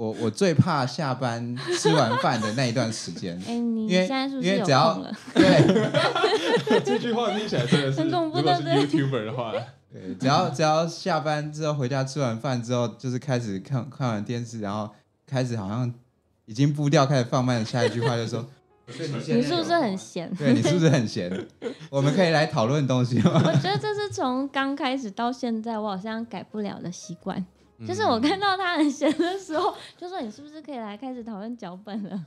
我我最怕下班吃完饭的那一段时间，哎，你因为现在是不是有因为只要空了？对 这句话听起来真的是，很恐怖如果是 YouTuber 的话，对，只要只要下班之后回家吃完饭之后，就是开始看看完电视，然后开始好像已经步调开始放慢，下一句话就说：“你你是不是很闲？对你是不是很闲？我们可以来讨论东西吗？我觉得这是从刚开始到现在，我好像改不了的习惯。就是嗯我看到他很闲的时候，就说你是不是可以来开始讨论脚本了？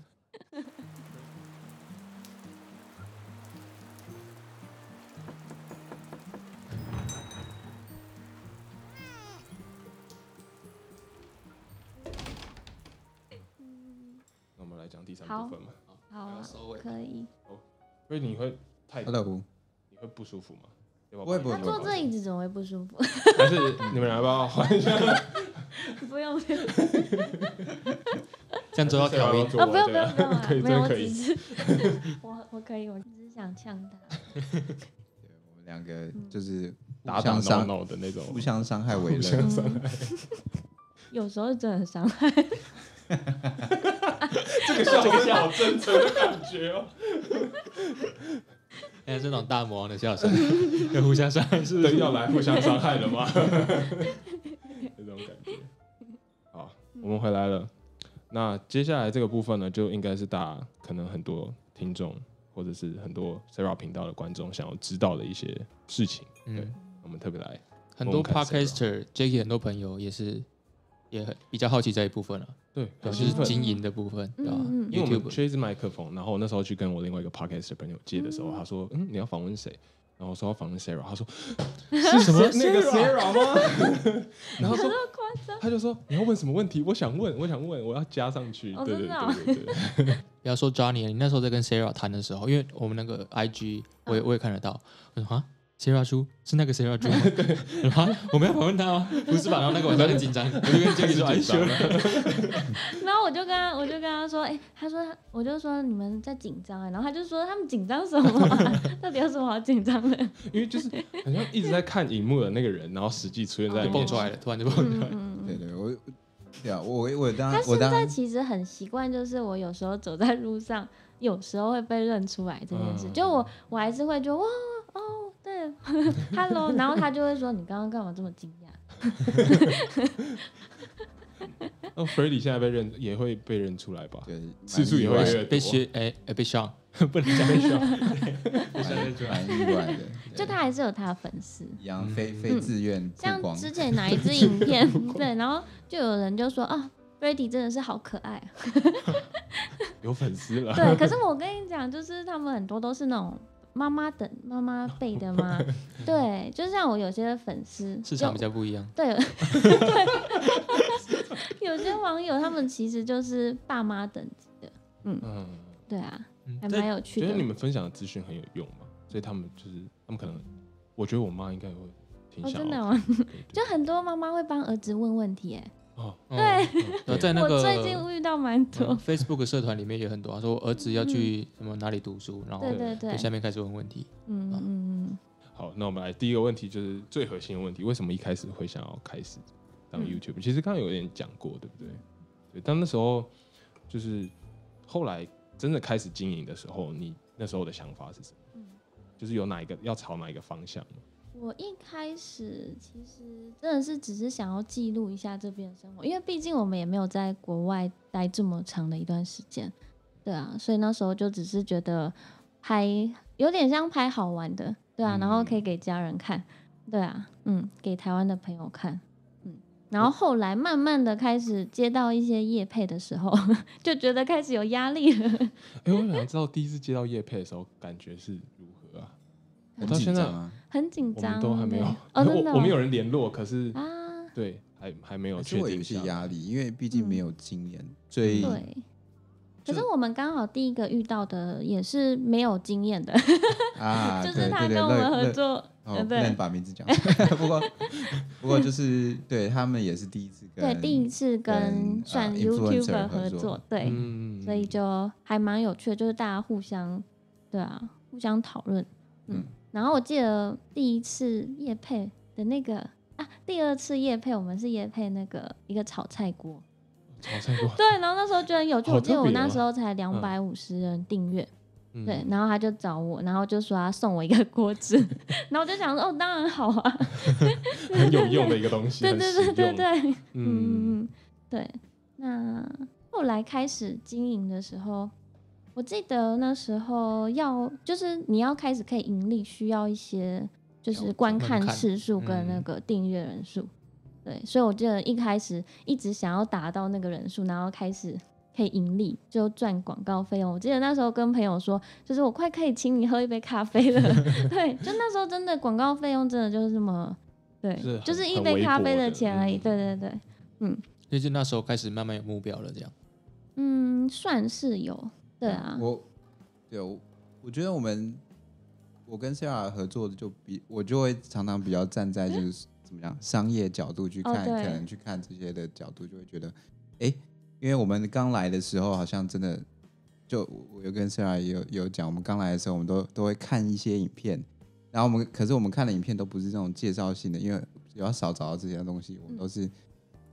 那我们来讲第三好部分嘛。好啊，可以。哦所以你会太 Hello，你会不舒服吗？要不不会坐这椅子怎么会不舒服？还是你们俩要不要换一下？不用不用这样子要调音。啊，不用不用不用啊，可以，没有，我真的可以。只是 我我可以，我只是想呛他。我们两个就是打打闹互相伤闹的那种，互相伤害为乐。有时候真的很伤害。这个笑声好真诚的感觉哦。哎，这种大魔王的笑声，要互相伤害是不，是？要来互相伤害的吗？这种感觉。好，我们回来了。那接下来这个部分呢，就应该是大家可能很多听众或者是很多 Sarah 频道的观众想要知道的一些事情。对嗯，我们特别来，很多我们看 podcaster，Jacky 很多朋友也是也很比较好奇这一部分了，对，对，就是经营的部分，对吧因为我们？YouTube 缺一支麦克风，然后我那时候去跟我另外一个 podcast 的朋友借的时候，嗯他说：“嗯，你要访问谁？”然后我说要访问 Sarah，他说：“ 是什么 那个 Sarah 吗？” 然后说夸张。他就说：“你要问什么问题？我想问，我想问，我要加上去。哦对对对对对，不要说 Johnny，你那时候在跟 Sarah 谈的时候，因为我们那个 IG 我也嗯我也看得到，我说啊，Sarah 猪是那个 Sarah 猪吗？我说啊，我们要访问他吗？不是吧？然后那个晚上很紧张，我就跟 Jacky 说，哎，紧张修然后我就跟他，我就跟他说，哎、他说他，我就说你们在紧张哎，然后他就说他们紧张什么、啊？到底有什么好紧张的？因为就是好像一直在看荧幕的那个人，然后实际出现在蹦出来了，突然就蹦出来了。嗯对对，我我对啊，我我当他现在其实很习惯，就是我有时候走在路上，有时候会被认出来这件事，嗯就我我还是会觉得哇哦对，hello，然后他就会说你刚刚干嘛这么惊讶？那 Freddie 现在被认也会被认出来吧？对次数也会被削哎哎被削，不能讲被上，蛮蛮意外的，就他还是有他的粉丝。一样非非自愿像之 前哪一支影片，对，然后就有人就说啊，Freddy 真的是好可爱啊。有粉丝了。对，可是我跟你讲，就是他们很多都是那种妈妈等妈妈辈的吗。对，就像我有些粉丝，市场比较不一样。对，对 有些网友他们其实就是爸妈等级的，嗯，对啊，嗯还蛮有趣的觉得你。们分享的资讯很有用嘛，所以他们就是他们可能，我觉得我妈应该也会挺哦，想要真的？就很多妈妈会帮儿子问问题，哎，哦，对，对然后在那个我最近遇到蛮多嗯。Facebook 社团里面也很多，他说我儿子要去什么哪里读书，然后对对对，下面开始问问题。嗯嗯嗯好，那我们来第一个问题就是最核心的问题，为什么一开始会想要开始当嗯 YouTube？、其实刚刚有点讲过，对不对？对，但那时候就是后来真的开始经营的时候，你那时候的想法是什么？嗯。就是有哪一个要朝哪一个方向吗？我一开始其实真的是只是想要记录一下这边的生活，因为毕竟我们也没有在国外待这么长的一段时间，对啊，所以那时候就只是觉得拍有点像拍好玩的，对啊，嗯然后可以给家人看，对啊，嗯，给台湾的朋友看，嗯，然后后来慢慢的开始接到一些业配的时候，就觉得开始有压力了，哎、我想。知道第一次接到叶配的时候感觉是如何啊？我很到现在紧张啊。很紧我张，们都还没有对，哦，真的哦、我我们有人联络，可是啊，对还还没有可是我有一些压力，因为毕竟嗯。没有经验，所以对。可是我们刚好第一个遇到的也是没有经验的，啊，就是对对对他跟我们合作，对不能把名字讲出来，不过不过就是 对他们也是第一次跟对，第一次跟跟算呃 YouTuber 合合作作，对，嗯。所以就还蛮有趣的，就是大家互相，对啊，互相讨论，嗯嗯，然后我记得第一次夜配的那个啊，第二次夜配我们是夜配那个一个炒菜锅，炒菜锅，对，然后那时候觉得很有趣，我记得我那时候才两百五十人订阅，嗯对，然后他就找我，然后就说他送我一个锅子，然后我就想说，哦，当然好啊，很有用的一个东西，对对对对，对，嗯，嗯，对。那后来开始经营的时候，我记得那时候要就是你要开始可以盈利，需要一些就是观看次数跟那嗯个订阅人数。对，所以我记得一开始一直想要达到那个人数，然后开始可以盈利，就赚广告费用。我记得那时候跟朋友说，就是我快可以请你喝一杯咖啡了。对，就那时候真的广告费用真的就是这么，对，是就是一杯咖啡的钱而已。嗯对对对。嗯，那就那时候开始慢慢有目标了，这样。嗯，算是有，对啊，我对我我觉得我们我跟 Sarah 合作的就比我就会常常比较站在就是怎么样商业角度去看，哦对。可能去看这些的角度，就会觉得哎、诶因为我们刚来的时候好像真的就我我有跟 Sarah 也有也有讲，我们刚来的时候我们都都会看一些影片，然后我们可是我们看的影片都不是这种介绍性的，因为比较少找到这些东西，我们都是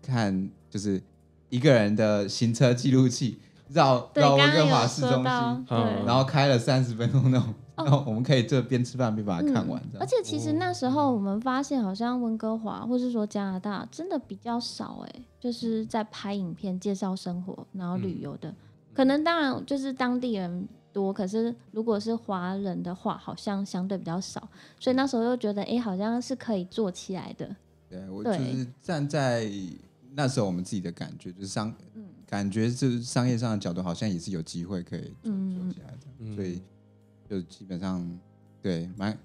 看就是一个人的行车记录器绕对，绕温哥华市中心，，对，嗯。然后开了三十分钟那种，哦。然后我们可以这边吃饭边把它看完，这样。而且其实那时候我们发现，好像温哥华或是说加拿大真的比较少哎、就是在拍影片介绍生活，然后旅游的，可能当然就是当地人多，可是如果是华人的话，好像相对比较少，所以那时候又觉得，哎、好像是可以做起来的，对我对。就是站在那时候我们自己的感觉，就是商嗯。感觉就是商业上的角度，好像也是有机会可以做起来的，嗯所以就基本上对蛮，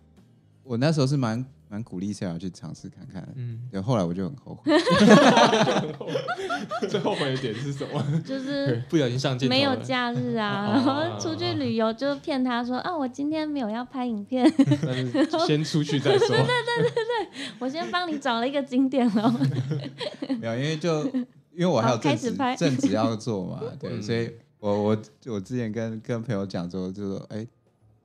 我那时候是蛮蛮鼓励 Sarah 去尝试看看，嗯，对，后来我就很后悔，最后悔的点是什么？就是 不小心上镜没有假日啊，哦。然 后出去旅游就骗他说啊，我今天没有要拍影片，但是先出去再说。对对对对对。我先帮你找了一个景点喽。没有，因为就因为我还有开正职始拍。正职要做嘛，对，嗯。所以我我我之前跟跟朋友讲说，就说哎、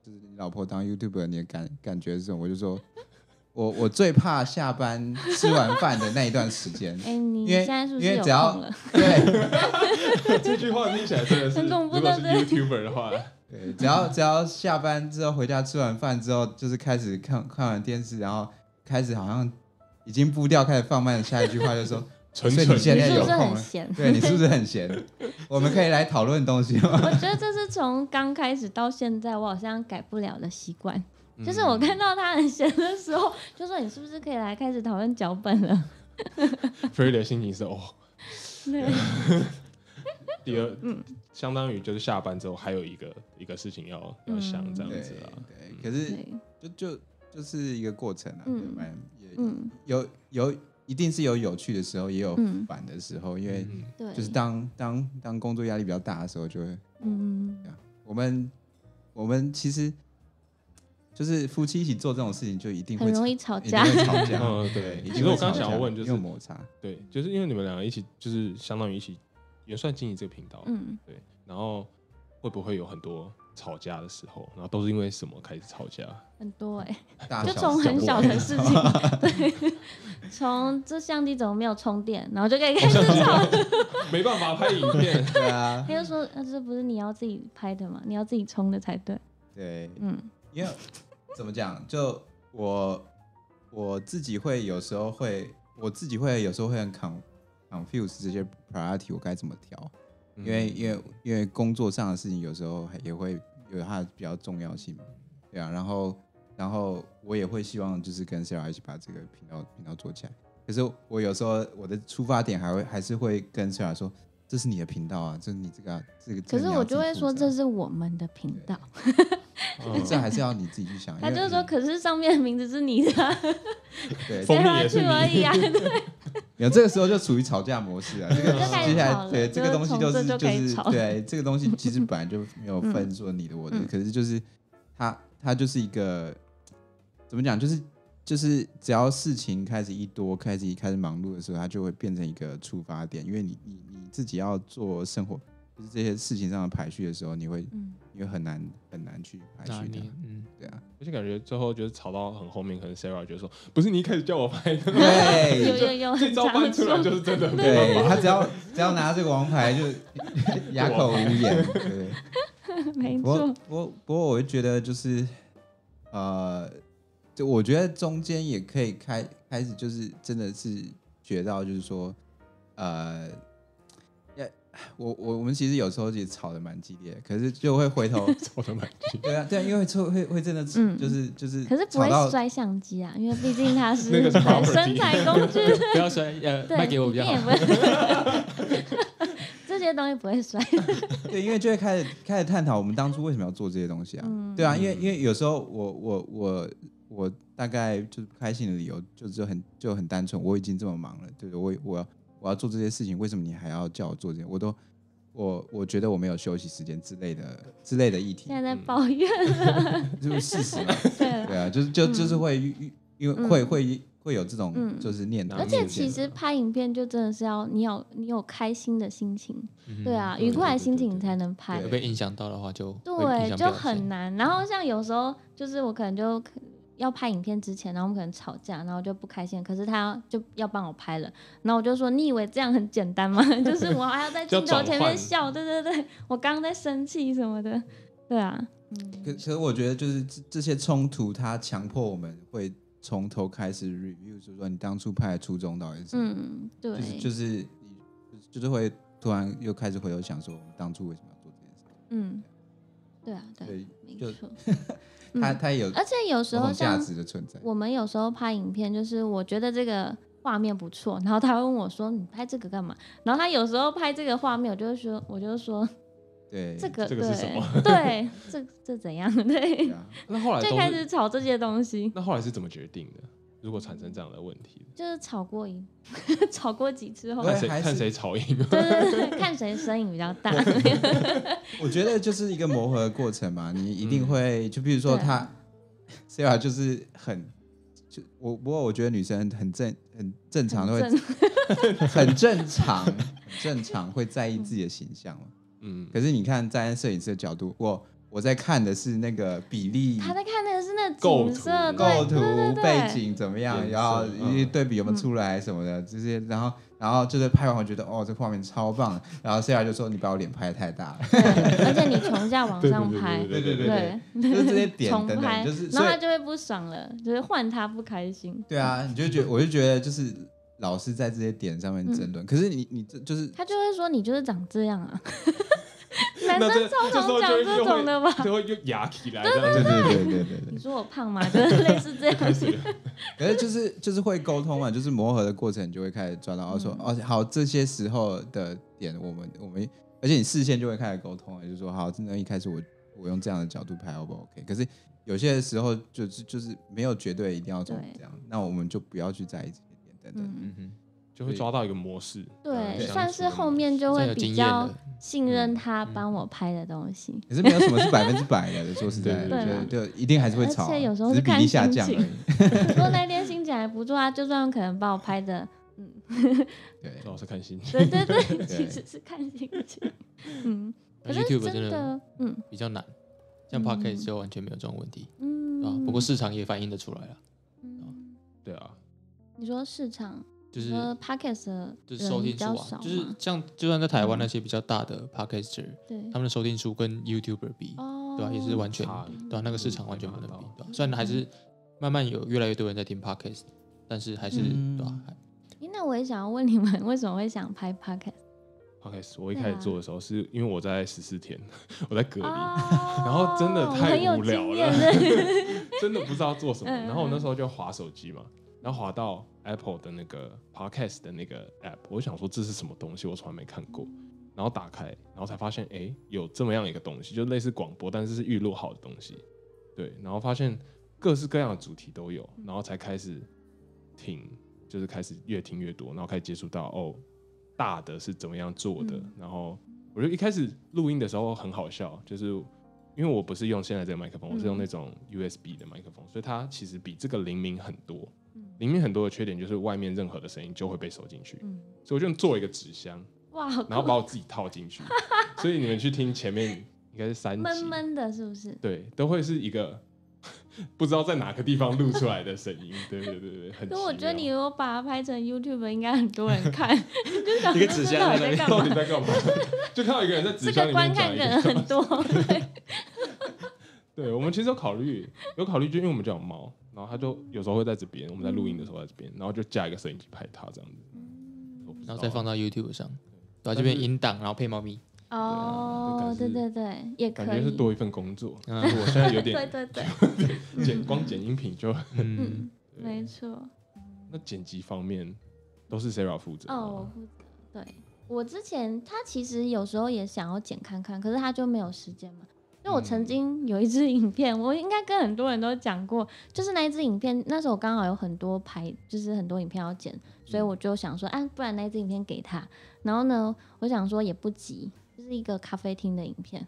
就是你老婆当 YouTuber，你的感感觉是什么？我就说，我我最怕下班吃完饭的那一段时间，哎、你因为现在是不是有因为只要空了？对 这句话听起来真的是，很恐怖如果是 YouTuber 的话，对，只要只要下班之后回家吃完饭之后，就是开始看看完电视，然后开始好像已经步调开始放慢下一句话就说，蠢蠢所以你现在有空？对你是不是很闲？我们可以来讨论东西吗？我觉得这是从刚开始到现在，我好像改不了的习惯。嗯。就是我看到他很闲的时候，就说你是不是可以来开始讨论脚本了？E d 的心情是哦，对，第二，嗯。相当于就是下班之后还有一个一个事情要要想这样子啊。对，可是，就就就是一个过程啊，蛮也嗯有有一定是有有趣的时候，也有嗯。烦的时候，因为就是当当当工作压力比较大的时候，就会嗯，我们我们其实就是夫妻一起做这种事情，就一定会很容易吵架。一定会吵架，嗯，对。其实我刚定会吵架想要问，就是摩擦，对，就是因为你们两个一起，就是相当于一起也算经营这个频道，嗯，对。然后会不会有很多吵架的时候？然后都是因为什么开始吵架？很多 哎、就从很小的事情，对，从这相机怎么没有充电，然后就可以开始吵。没办法拍影片，对啊，他就说：“啊，这不是你要自己拍的吗？你要自己充的才对。对，”嗯因为怎么讲，就我我自己会有时候会，我自己会有时候会很 con confuse 这些 priority 我该怎么调，因为因为因为工作上的事情有时候也会有它的比较重要性嘛，对啊，然后然后我也会希望就是跟 Sarah 一起把这个频道频道做起来，可是我有时候我的出发点还会还是会跟 Sarah 说，这是你的频道啊，这是你这个啊这个，可是我就会说这是是我们的频道，嗯 这还是要你自己去想，他就说：“可是上面的名字是你的啊，对，封接下去而已啊。”有这个时候就处于吵架模式啊，这个接下来对这个东西就是就是对这个东西其实本来就没有分说你的我的，嗯可是就是它它就是一个怎么讲，就是就是只要事情开始一多，开始一开始忙碌的时候，它就会变成一个出发点，因为你你你自己要做生活，就是这些事情上的排序的时候，你会嗯，你会很难很难去排序的，，嗯，对啊，而且感觉最后就是吵到很后面，可能 Sarah 就说：“不是你一开始叫我拍的吗，有对有有，这招搬出来就是真的没对。他只要只要拿这个王牌就 哑口无言，对。没错，不过不过，我会觉得就是呃，就我觉得中间也可以开开始，就是真的是学到，就是说呃，要我我我们其实有时候也吵得蛮激烈，可是就会回头，吵得蛮近，对啊对啊，因为会会会真的嗯就是就是可是不会摔相机啊，因为毕竟它是那个是 property 生产工具，不要摔，呃，对，卖给我比较好。你也不会 这些东西不会摔。对，因为就会开始开始探讨我们当初为什么要做这些东西啊？嗯对啊，因为因为有时候我我我我大概就是不开心的理由就就很就很单纯，我已经这么忙了，对不对？我我要我要做这些事情，为什么你还要叫我做这些？我都我我觉得我没有休息时间之类的之类的议题现，在在抱怨了，就是事实嘛。对。对啊，就是就就是会因因为会会会有这种嗯就是念头而且其实拍影片就真的是要你有你有开心的心情，嗯对啊，愉快的心情你才能拍有。被影响到的话就对，就很难。然后像有时候就是我可能就可要拍影片之前，然后我们可能吵架，然后就不开心，可是他就要帮我拍了，然后我就说你以为这样很简单吗？就是我还要在镜头前面笑，对对对，我刚刚在生气什么的，对啊，嗯可可是我觉得就是这这些冲突，它强迫我们会从头开始 review，就是说你当初拍的初衷到底是什么？嗯，对，就是就是你就是会突然又开始回头想说，我们当初为什么要做这件事？嗯，对啊，对，对，就没错。它嗯它有而且有时候价像值的存在。我们有时候拍影片，就是我觉得这个画面不错，然后他会问我说：“你拍这个干嘛？”然后他有时候拍这个画面，我就会说，我就说对，这个这个是什么对对，这这怎样？对那后来就开始吵这些东西，那后来是怎么决定的？如果产生这样的问题，就是吵过一吵 过几次后，对看谁看谁吵赢？对对对，看谁声音比较大。我觉得就是一个磨合的过程嘛，你一嗯定会，就比如说他 Sarah 就是很。就我不过我觉得女生很正很正常都会很正常 很正常会在意自己的形象嘛。嗯，可是你看站在摄影师的角度，我我在看的是那个比例、他在看的是那构图景色，构图背景怎么样，然后嗯一些对比有没有出来什么的这些，然后然后就是拍完我觉得哦这画面超棒，然后 Sarah 就说你把我脸拍的太大了，而且你从下往上拍，对对对对，就是这些 点等重拍，等，就是然后他就会不爽了，就是换他不开心。对啊，你就觉我就觉得就是老是在这些点上面争嗯，可是你你这就是他就会说你就是长这样啊。男那这生超这时候常讲这种的吧？会就会就压起来这样子，对对对对对对你，说我胖吗？就是 类似这样。可是就是就是会沟通嘛，就是磨合的过程，你就会开始抓到，哦说哦好，这些时候的点，我们我们，而且你视线就会开始沟通，就是说好，真的一开始我我用这样的角度拍，O 不 OK？可是有些时候就是就是没有绝对一定要怎么对这样，那我们就不要去在意这些点等等。嗯，嗯哼，就会抓到一个模式，对，嗯算是后面就会比较，信任他帮我拍的东西。可是没有什么是百分之百的，说实在的，对就就一定还是会吵啊，而且有时候是看例下降而心情已。如果那天心情还不错，啊就算可能把我拍的，嗯对。主 要是看心情。对对对，其实是看心情。嗯，可是 YouTube 真真的的，嗯。比较难，像嗯。Podcast 就完全没有这种问题，嗯。啊？不过市场也反映得出来了，嗯。对啊，你说市场，就是呃，podcast 的就是收听数啊，就是嘛像就算在台湾嗯那些比较大的 Podcaster，对他们的收听数跟 YouTuber 比，哦，对吧？也是完全对吧？那个市场完全不能比对吧？虽然还是慢慢有越来越多人在听 Podcast，但是还是嗯对吧？还诶那我也想要问你们，为什么会想拍 podcast？podcast 我一开始做的时候，是因为我在十四天，我在隔离，哦然后真的太无聊了 真的不知道做什么。嗯然后我那时候就划手机嘛，然后滑到 Apple 的那个 podcast 的那个 app，我想说这是什么东西，我从来没看过。然后打开，然后才发现，哎，有这么样一个东西，就类似广播，但是是预录好的东西。对，然后发现各式各样的主题都有，然后才开始听，就是开始越听越多，然后开始接触到哦，大的是怎么样做的。嗯然后我就一开始录音的时候很好笑，就是因为我不是用现在这个麦克风，我是用嗯那种 USB 的麦克风，所以它其实比这个灵敏很多。嗯灵敏很多的缺点就是外面任何的声音就会被收进去，嗯，所以我就做一个纸箱，哇，然后把我自己套进去。所以你们去听前面应该是三集，闷闷的，是不是？对，都会是一个 不知道在哪个地方录出来的声音。对对对对，很奇妙。可我觉得你如果把它拍成 YouTube，应该很多人看，就一个纸箱到在那边底在干嘛？到底在干嘛？就看到一个人在纸箱里个观看面讲一个的人很多，对，对，我们其实有考虑，有考虑，就因为我们家有猫，然后他就有时候会在这边，我们在录音的时候在这边，然后就架一个摄影机拍他这样子，然后再放到 YouTube 上，对吧？这边音档，然后配猫咪，哦，对对对，也感可以，觉是多一份工作。嗯 我现在有对点对对，剪，光剪音频就嗯，对没错。那剪辑方面都是 Sarah 负责。哦，我负责。对我之前他其实有时候也想要剪看看，可是他就没有时间嘛。就我曾嗯经有一支 影片，我应该跟很多人都讲过，就是那一支影片，那时候我刚好有很多拍，就是很多影片要剪，所以我就想说，啊，不然那一支影片给他。然后呢，我想说也不急，就是一个咖啡厅的影片。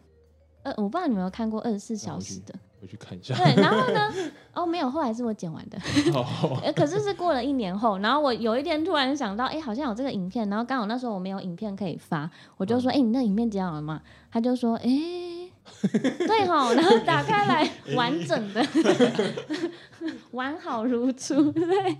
呃，我不知道你有没有看过二十四小时的，回去看一下。对。然后呢，哦，没有，后来是我剪完的。哦呃，可是是过了一年后，然后我有一天突然想到，哎、好像有这个影片，然后刚好那时候我没有影片可以发，我就说，哎、你那影片剪好了吗？他就说，哎、对哈，然后打开来完整的，完好如初，对，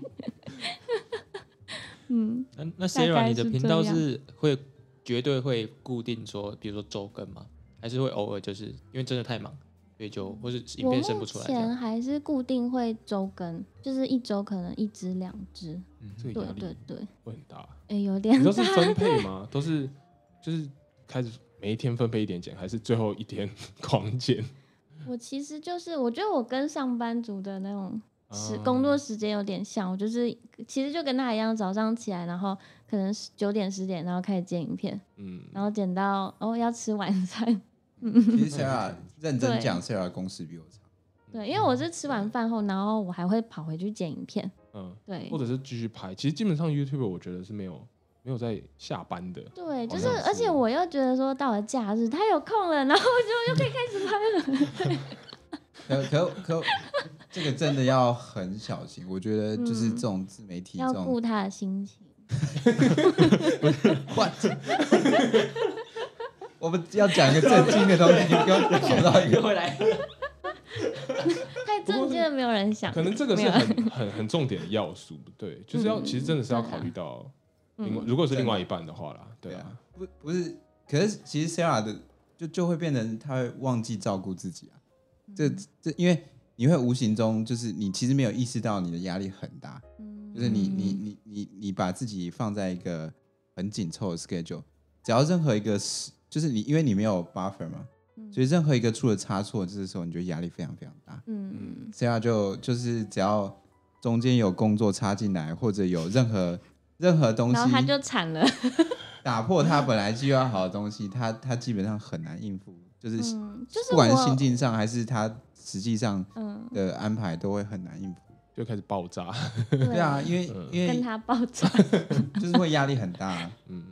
嗯，那那 Sarah，你的是频道是会绝对会固定说，比如说周更吗？还是会偶尔就是因为真的太忙，所以就或是影片生不出来？前还是固定会周更，就是一周可能一支两支，对这个压力对对，会很大。哎、有点你都是，分配吗？都是就是开始每一天分配一点剪，还是最后一天 狂剪？我其实就是我觉得我跟上班族的那种时啊工作时间有点像，我就是其实就跟他一样，早上起来，然后可能九点十点，然后开始剪影片，嗯，然后剪到哦要吃晚餐，其实 Sarah 认真 对讲，Sarah 工时比我长。对，因为我是吃完饭后，然后我还会跑回去剪影片，嗯，对或者是继续拍。其实基本上 YouTube 我觉得是没有没有在下班的。对，就是是而且我又觉得说到了假日他有空了，然后就又可以开始拍了，可可可，这个真的要很小心。我觉得就是这种自媒体这要种顾他的心情。what，我们要讲一个正经的东西，你给我跑到一个回来，太正经了，没有人想。可能这个是很很很重点的要素，对，就是要、嗯其实真的是要考虑到另外，嗯如果是另外一半的话啦，对啊。不不是，可是其实 Sarah 的就就会变成她会忘记照顾自己啊。这这因为你会无形中就是你其实没有意识到你的压力很大，嗯。就是你你你你你把自己放在一个很紧凑的 schedule，只要任何一个是就是你因为你没有 buffer 嘛，所以任何一个出了差错，这个时候你就压力非常非常大。嗯。Sarah 就就是只要中间有工作插进来，或者有任何任何东西，然后他就惨了。打破他本来计划好的东西，他他基本上很难应付，就是嗯，就是不管是心境上还是他实际上嗯，的安排，都会很难应付。就开始爆炸，对对啊，，因为嗯因为跟他爆炸。就是会压力很大，嗯，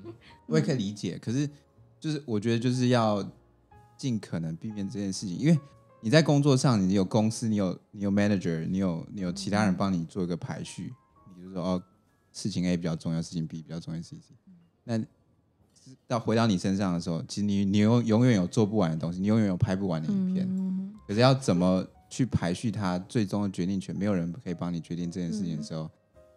我也可以理解。可是就是我觉得就是要尽可能避免这件事情，因为你在工作上，你有公司，你有你有 manager，你有你有其他人帮你做一个排序，你就说哦，事情 A 比较重要，事情 B 比较重要，事情 C。那到回到你身上的时候，其实你你永永远有做不完的东西，你永远有拍不完的影片。嗯，可是要怎么去排序它最终的决定权，没有人可以帮你决定这件事情的时候，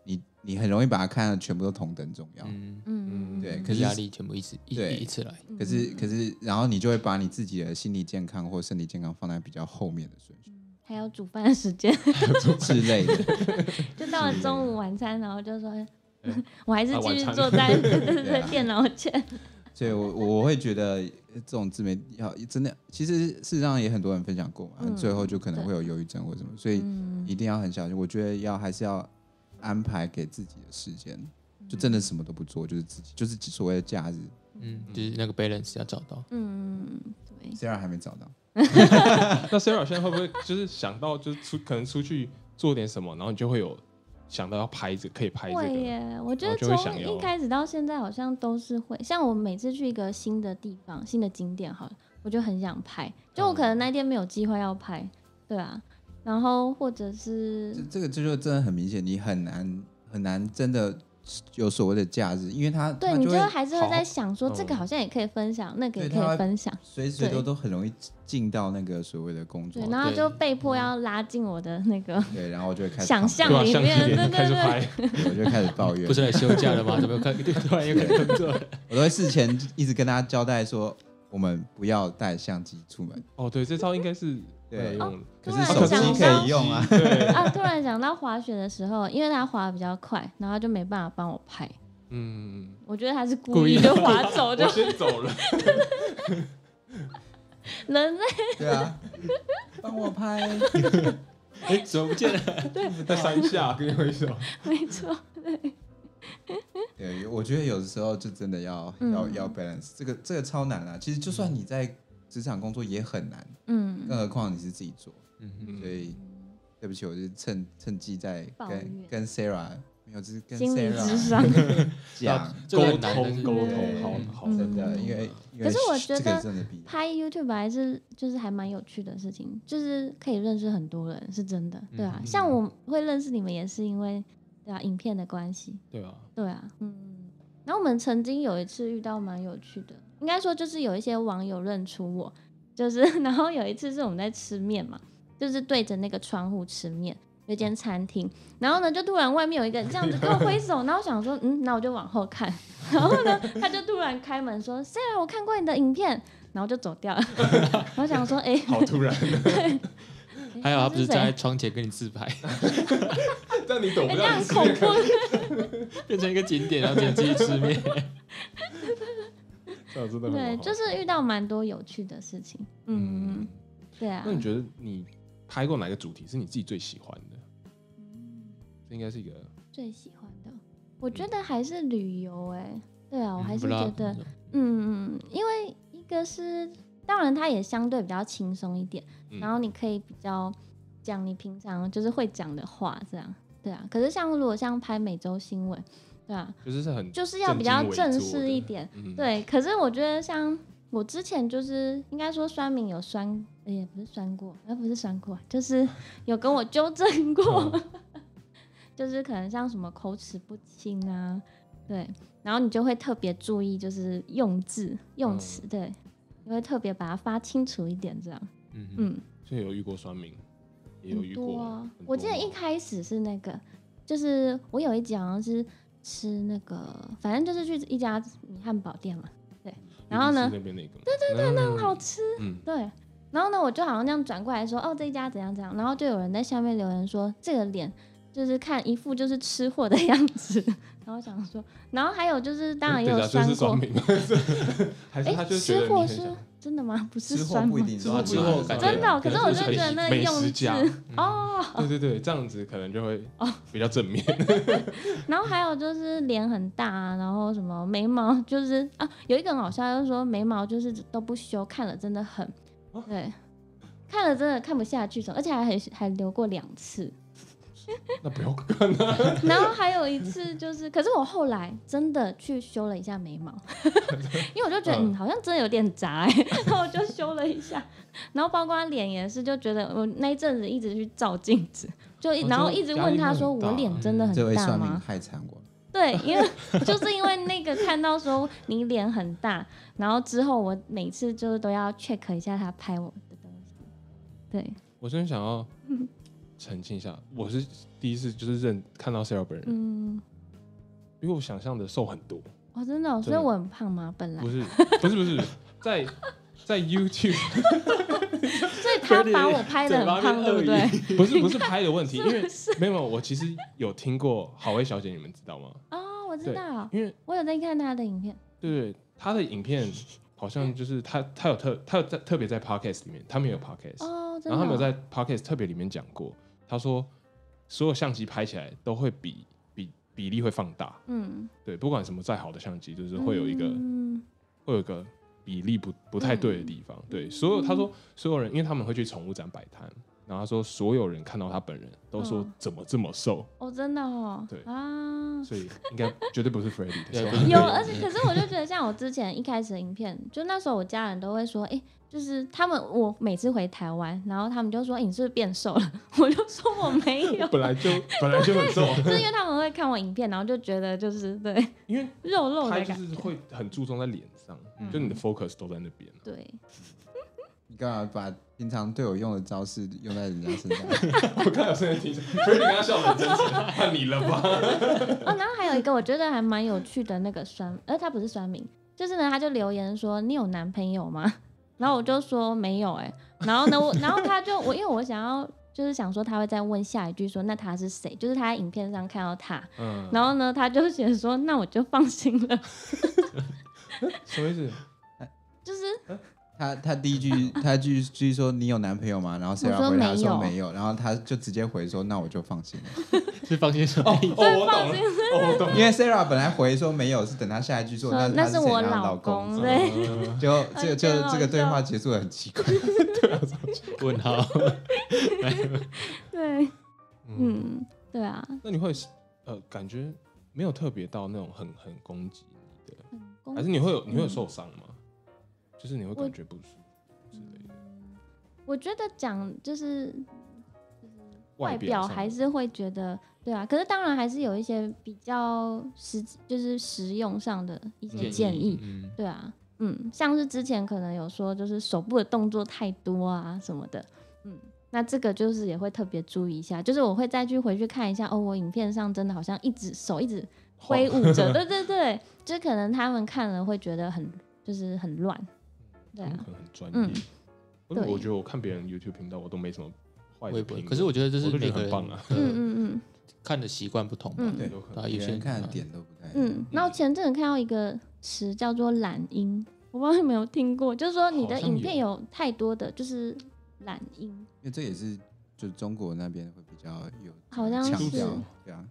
你你很容易把它看的全部都同等重要。嗯，嗯，对可是压力全部一次一对一次来，嗯可是可是，然后你就会把你自己的心理健康或身体健康放在比较后面的顺序还有煮饭的时间，之类的。就到了中午晚餐，然后就说，我还是继续坐在对对对啊对电脑前。所以我我会觉得这种自媒体要真的，其实事实上也很多人分享过嘛，嗯最后就可能会有忧郁症或什么，所以嗯一定要很小心。我觉得要还是要安排给自己的时间，就真的什么都不做，就是自己就是所谓的假日。嗯，就是那个 balance 要找到。嗯，对，虽然还没找到，那 Sarah 现在会不会就是想到就是出可能出去做点什么，然后你就会有想到要拍这可以拍这个，会耶，我觉得从一开始到现在好像都是会，像我每次去一个新的地方、新的景点，好了，我就很想拍，就我可能那天没有机会要拍，对啊，然后或者是这这个这就真的很明显，你很难很难真的有所谓的假日，因为他对，你就还是会在想说，好这个好像也可以分享，那个也可以分享，随时随地都很容易进到那个所谓的工作对，，然后就被迫要拉进我的那个对，然后我就会开始想象？里面对脸开始对拍，我就会开始抱怨。不，是来休假的吗？怎么又开突然又开始工作？了？我都会事前一直跟他交代说，我们不要带相机出门，哦，对，这招应该是对。可是手机可以用啊。对，啊，突然想到滑雪的时候，因为他滑的比较快，然后就没办法帮我拍。嗯，我觉得他是故意的就滑走，就我先走了。人类 对啊，帮我拍。哎，怎么不见了？在山下跟你挥手。没错，对，我觉得有的时候就真的要、嗯要要 balance，这个这个超难啊。其实就算你在职场工作也很难，嗯更何况你是自己做。嗯嗯所以对不起，我就趁趁机在跟跟 Sarah 没有，就是跟 Sarah。讲，沟通沟通，好好。嗯真的，因为因为可是我觉得。拍 YouTube 还是就是还蛮有趣的事情，就是可以认识很多人，是真的，对啊。嗯像我会认识你们也是因为对啊影片的关系，对啊，对啊，嗯。然后我们曾经有一次遇到蛮有趣的，应该说就是有一些网友认出我，就是 然后有一次是我们在吃面嘛，就是对着那个窗户吃面。有一间餐厅，然后呢，就突然外面有一个人这样子跟我挥手，然后我想说，嗯，那我就往后看，然后呢，他就突然开门说：“Sarah，我看过你的影片。”然后就走掉了。然后想说，哎、好突然，还有他不是站在窗前跟你自拍，让你懂哎、不了这样很恐怖。变成一个景点，然后点自己吃面。对，就是遇到蛮多有趣的事情。嗯，嗯。对啊那。你觉得你拍过哪个主题是你自己最喜欢的？嗯这应该是一个最喜欢的，我觉得还是旅游哎、对啊，我还是觉得，嗯嗯，因为一个是，当然它也相对比较轻松一点，嗯然后你可以比较讲你平常就是会讲的话，这样，对啊。可是像如果像拍每周新闻，对啊，就是是很就是要比较正式一点，嗯，对。可是我觉得像我之前就是应该说酸民有酸，呃也不是酸过，呃不是酸过，就是有跟我纠正过。嗯。就是可能像什么口齿不清啊，对，然后你就会特别注意，就是用字用词，嗯。对，你会特别把它发清楚一点，这样，嗯嗯，嗯，所以有遇过酸民，也有遇过。我记得一开始是那个，就是我有一集好像是吃那个，反正就是去一家米汉堡店嘛，对，然后呢比利时那边那个，对对对，那很好吃，嗯，对。然后呢，我就好像这样转过来说，哦，这一家怎样怎样，然后就有人在下面留言说，这个脸就是看一副就是吃货的样子，然后想说，然后还有就是，当然也有酸，民吗？还是哎，他就吃货是真的吗？不是酸吗？不一定是啊吃货感觉真的哦、可是我就觉得那个美用字食家，哦，对对对，这样子可能就会比较正面。然后还有就是脸很大啊，然后什么眉毛就是啊，有一个很好笑，就是说眉毛就是都不修，看了真的很哦对，看了真的看不下去，而且还还还留过两次。那不要看啊，然后还有一次就是，可是我后来真的去修了一下眉毛，因为我就觉得嗯。嗯好像真的有点杂哎、然后我就修了一下，然后包括脸也是，就觉得我那一阵子一直去照镜子，就然后一直问他说我脸真的很大位算命吗？害惨我。对，因为就是因为那个看到说你脸很大，然后之后我每次就是都要 check 一下他拍我的东西，对，我真的想要澄清一下，我是第一次就是认看到 Sarah 本人，嗯，比我想象的瘦很多。哦，真的哦、所以我很胖吗？本来不，是不是不是，在在 YouTube 所以他把我拍的很胖，对不对？不是不是拍的问题，因为没有没有，我其实有听过好味小姐，你们知道吗？哦，我知道，因为我有在看她的影片。对对，她的影片好像就是她她有特她有在特别在 Podcast 里面，他们有 Podcast，、哦，然后他们有在 Podcast 特别里面讲过，他说所有相机拍起来都会比比比例会放大，嗯，对，不管什么再好的相机，就是会有一个、嗯会有一个比例不不太对的地方，对，所有他说所有人，因为他们会去宠物展摆摊，然后他说所有人看到他本人都说嗯。怎么这么瘦，哦，真的哦，对。啊，所以应该绝对不是 Freddie 的有，而且可是我就觉得，像我之前一开始的影片，就那时候我家人都会说，哎、就是他们我每次回台湾，然后他们就说，哎、你是不是变瘦了？我就说我没有，本来就本来就很瘦，就 是因为他们会看我影片，然后就觉得就是对因为肉肉他就的感觉，是会很注重在脸上，嗯。就你的 focus 都在那边。对，你干嘛把平常对我用的招式用在人家身上？我刚才有瞬间听见 Freddie 跟他笑得很真诚，换你了吧？哦，然后还有一个我觉得还蛮有趣的那个酸，呃，他不是酸民，就是呢，他就留言说你有男朋友吗？然后我就说没有哎、然后呢，我然后他就我因为我想要就是想说他会再问下一句说那他是谁？就是他在影片上看到他，嗯，然后呢他就写说那我就放心了，什么意思？就是他他第一句他第一句说你有男朋友吗？然后 Sarah 回答说没有，然后他就直接回说那我就放心了，是放心什么？哦，我懂了，哦，我懂了。因为 Sarah 本来回说没有，是等他下一句说说那那是我老老公就 这个就这个对话结束的很 奇怪。问号，对，嗯，嗯，对啊，那你会呃感觉没有特别到那种很很攻击你的，还是你会有你会受伤吗？就是你会感觉不舒服之类的，我觉得讲就是外表还是会觉得对啊，可是当然还是有一些比较实就是实用上的一些建议，嗯，对啊，嗯，像是之前可能有说就是手部的动作太多啊什么的，嗯，那这个就是也会特别注意一下，就是我会再去回去看一下，哦，我影片上真的好像一直手一直挥舞着，对对对，就可能他们看了会觉得很就是很乱，对啊他们可，能很专嗯业。我觉得我看别人 YouTube 频道，我都没什么坏评论。可是我觉得这是每个人很棒啊。嗯嗯嗯 看的习惯不同吧。嗯对有可能对啊，有些人看的点都不太一样。嗯，那我前阵子看到一个词叫做懒音，我不知道你有没有听过，就是说你的影片有有太多的就是懒音，因为这也是就中国那边会比较有好像是强调，对啊，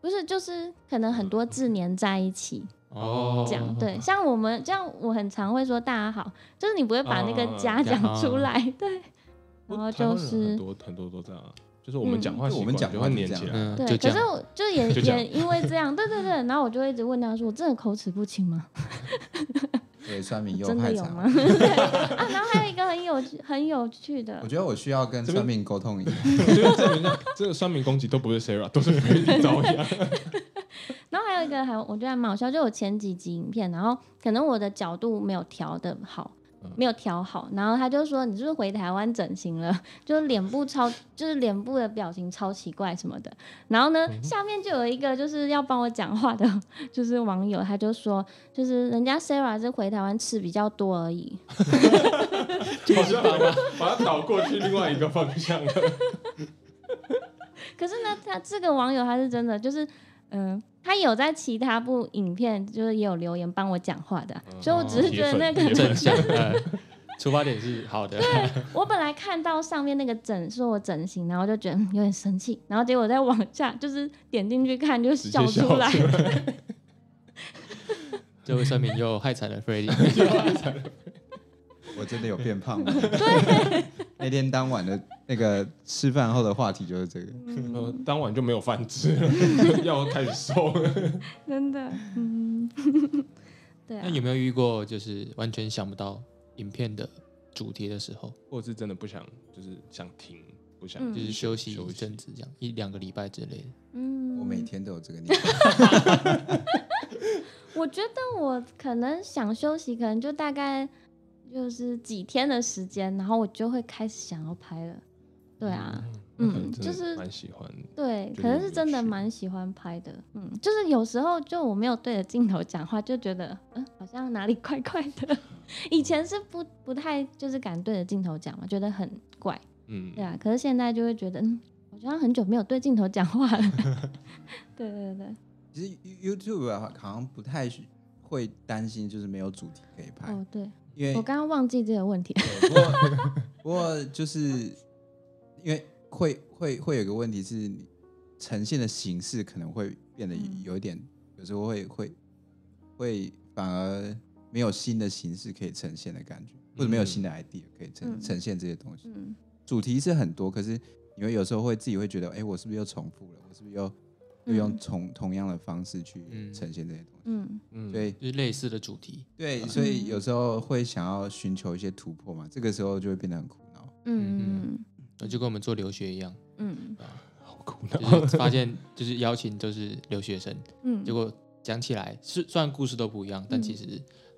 不是就是可能很多字粘在一起哦这样，对，像我们这样，我很常会说大家好，就是你不会把那个哦家讲出来，对，然后就是很是多很多都这样啊，就是我们讲话习惯就我们讲会黏起来。嗯，对。可是我就也也因为这样，对对对，然后我就会一直问他说，我真的口齿不清吗？对，酸民又真的害惨有吗？对 啊，然后还有一个很有趣很有趣的我，觉得我需要跟这边酸民沟通一下。就是证明一下，这个酸民攻击都不是 Sarah，都是 Freddie 遭殃。然后还有一个还我觉得还蛮好笑，就我前几集影片，然后可能我的角度没有调的好嗯，没有调好，然后他就说你是不是回台湾整形了？就是脸部超，就是脸部的表情超奇怪什么的。然后呢，下面就有一个就是要帮我讲话的，就是网友，他就说，就是人家 Sarah 是回台湾吃比较多而已。好像把它把它倒过去另外一个方向了。可是呢，他这个网友他是真的就是，嗯、他有在其他部影片就是也有留言帮我讲话的啊，所以我只是觉得那个铁粉正向，呃 出发点是好的。我本来看到上面那个整说我整形，然后就觉得嗯有点生气，然后结果再往下就是点进去看就笑出来。这位酸民又害惨了 Freddie。我真的有变胖了。对，那天当晚的那个吃饭后的话题就是这个。呃，当晚就没有饭吃了，要开始瘦了。真的，嗯，对啊那，有没有遇过就是完全想不到影片的主题的时候，或者是真的不想，就是想停，不想嗯就是休息一阵子这样，一两个礼拜之类的？嗯，我每天都有这个念头。我觉得我可能想休息，可能就大概就是几天的时间，然后我就会开始想要拍了。对啊，嗯就是蛮喜欢。对，可能是真的蛮喜欢拍的。嗯，就是有时候就我没有对着镜头讲话，就觉得嗯，好像哪里 怪怪的。以前是不不太就是敢对着镜头讲嘛，觉得很怪，嗯对，啊。可是现在就会觉得，嗯，好像很久没有对镜头讲话了。对对对，其实 You- YouTube 啊，好像不太会担心，就是没有主题可以拍，哦对，因为我刚刚忘记这个问题。不过不过就是因为会会会有个问题是，你呈现的形式可能会变得嗯有一点，有时候会会会反而没有新的形式可以呈现的感觉，或者没有新的 idea 可以呈嗯呈现这些东西。嗯主题是很多，可是你会有时候会自己会觉得，哎、我是不是又重复了？我是不是又又用嗯同同样的方式去嗯。呈现这些东西？嗯。嗯，对就是类似的主题。对，所以有时候会想要寻求一些突破嘛，这个时候就会变得很苦恼。嗯。呃就跟我们做留学一样，嗯。好苦就恼。是发现就是邀请都是留学生，嗯，结果讲起来是虽然故事都不一样，但嗯。其实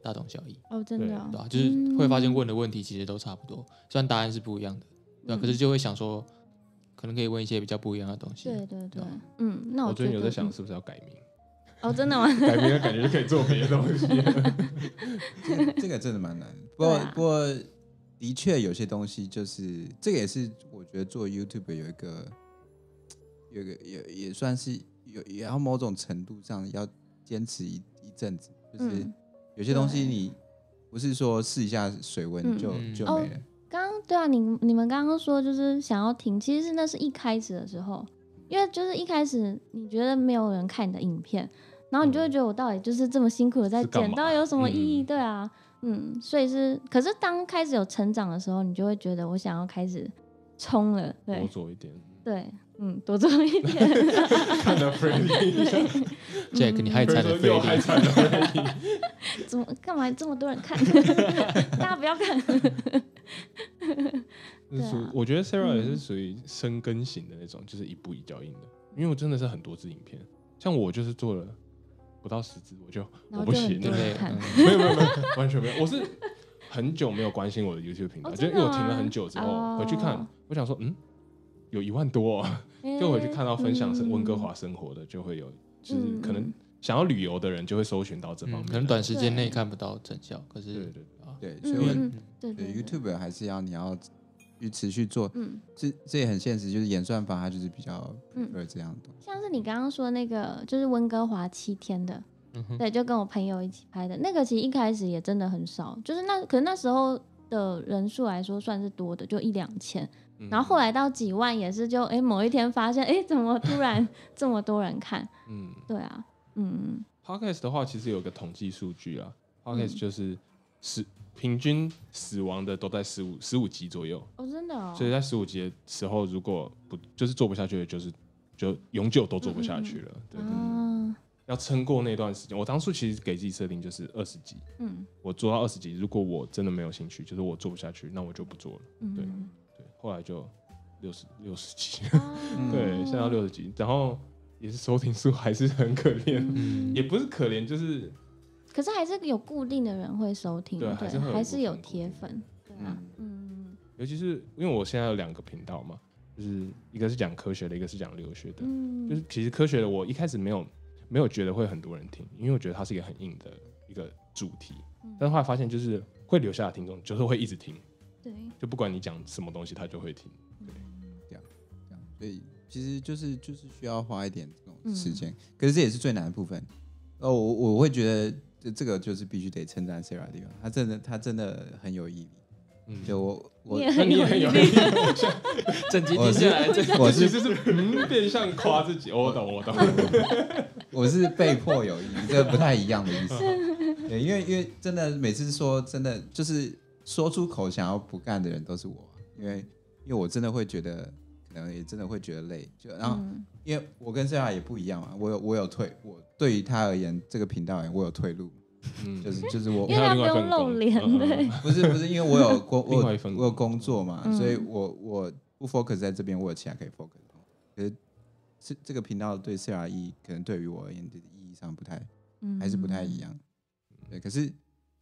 大同小异，哦，真的对。哦。对吧、就是会发现问的问题其实都差不多，虽然答案是不一样的，对可是就会想说，可能可以问一些比较不一样的东西。对对对嗯，那我最近有在想嗯是不是要改名，哦，真的吗？改名的感觉就可以做别的东西。这 这个真的蛮难。不过、啊不过的确有些东西就是这个也是我觉得做 YouTube 有一个有一个也也算是有也要某种程度上要坚持一一阵子，就是嗯有些东西你不是说试一下水温嗯就、就没了。对啊，你你们刚刚说就是想要停，其实是那是一开始的时候，因为就是一开始你觉得没有人看你的影片，然后你就会觉得我到底就是这么辛苦的在剪，到底有什么意义？嗯。对啊，嗯，所以是，可是当开始有成长的时候，你就会觉得我想要开始冲了，对。多对做一点，对，嗯，多做一点，看到 Freddy，Jack，你害惨了又害 Freddy，惨了 Freddy。怎么干嘛这么多人看？大家不要看，属啊。我觉得 Sarah 也是嗯。属于深耕型的那种，就是一步一脚印的。因为我真的是很多支影片，像我就是做了不到十支，我就我不行对不对，没有没有没有，完全没有。我是 很久没有关心我的 YouTube 频道，哦就因为我停了很久之后、哦。回去看，我想说，嗯，有一万多、哦，就回去看到分享是嗯。温哥华生活的，就会有，就是嗯。可能想要旅游的人就会搜寻到这方嗯，面的、可能短时间内看不到成效，可是对对对，所以对对对对。YouTube 还是要你要去持续做，嗯。这这也很现实，就是演算法它就是比较嗯。prefer 这样的东西。像是你刚刚说那个，就是温哥华七天的，对，就跟我朋友一起拍的那个，其实一开始也真的很少，就是那可能那时候的人数来说算是多的，就一两千，嗯。然后后来到几万也是就哎、某一天发现哎、怎么突然 这么多人看？嗯。对啊，嗯，Podcast 的话其实有个统计数据啊，Podcast 嗯。就是死平均死亡的都在十五十五集左右。哦真的哦，所以在十五集的时候，如果不就是做不下去的，就是就永久都做不下去了。对，啊，要撑过那段时间。我当初其实给自己设定就是二十集，嗯我做到二十集，如果我真的没有兴趣，就是我做不下去，那我就不做了。对嗯，对，后来就六十六十集，哦 对，现在要六十集，然后也是收听数还是很可怜，嗯也不是可怜，就是可是还是有固定的人会收听，对，对还是有铁粉，对啊，嗯尤其是因为我现在有两个频道嘛，就是一个是讲科学的，一个是讲留学的。嗯，就是其实科学的，我一开始没有没有觉得会很多人听，因为我觉得它是一个很硬的一个主题。嗯但是后来发现，就是会留下的听众就是会一直听，对，就不管你讲什么东西，他就会听。对这样这样，所以其实就是就是需要花一点这种时嗯间，可是这也是最难的部分。哦，我我会觉得这这个就是必须得称赞 Sarah 的地方，他真的他真的很有毅力。嗯，就我我很有你也很有毅力，整 集我是听下来，这我是其实是嗯变相夸自己。哦我懂，我懂。我是被迫有毅力，这个不太一样的意思。对，因为因为真的每次说真的就是说出口想要不干的人都是我，因为因为我真的会觉得可能也真的会觉得累，就然后。嗯因为我跟 Sarah 也不一样嘛，我有我有退，我对于他而言，这个频道而言，我有退路，嗯，就是就是我因为他不用露脸嗯嗯对嗯不是不是因为我有 工我我有工作嘛，嗯所以我我不 focus 在这边，我有其他可以 focus 的。可是这这个频道对 Sarah 意义，可能对于我而言，的意义上不太嗯还是不太一样。对，可是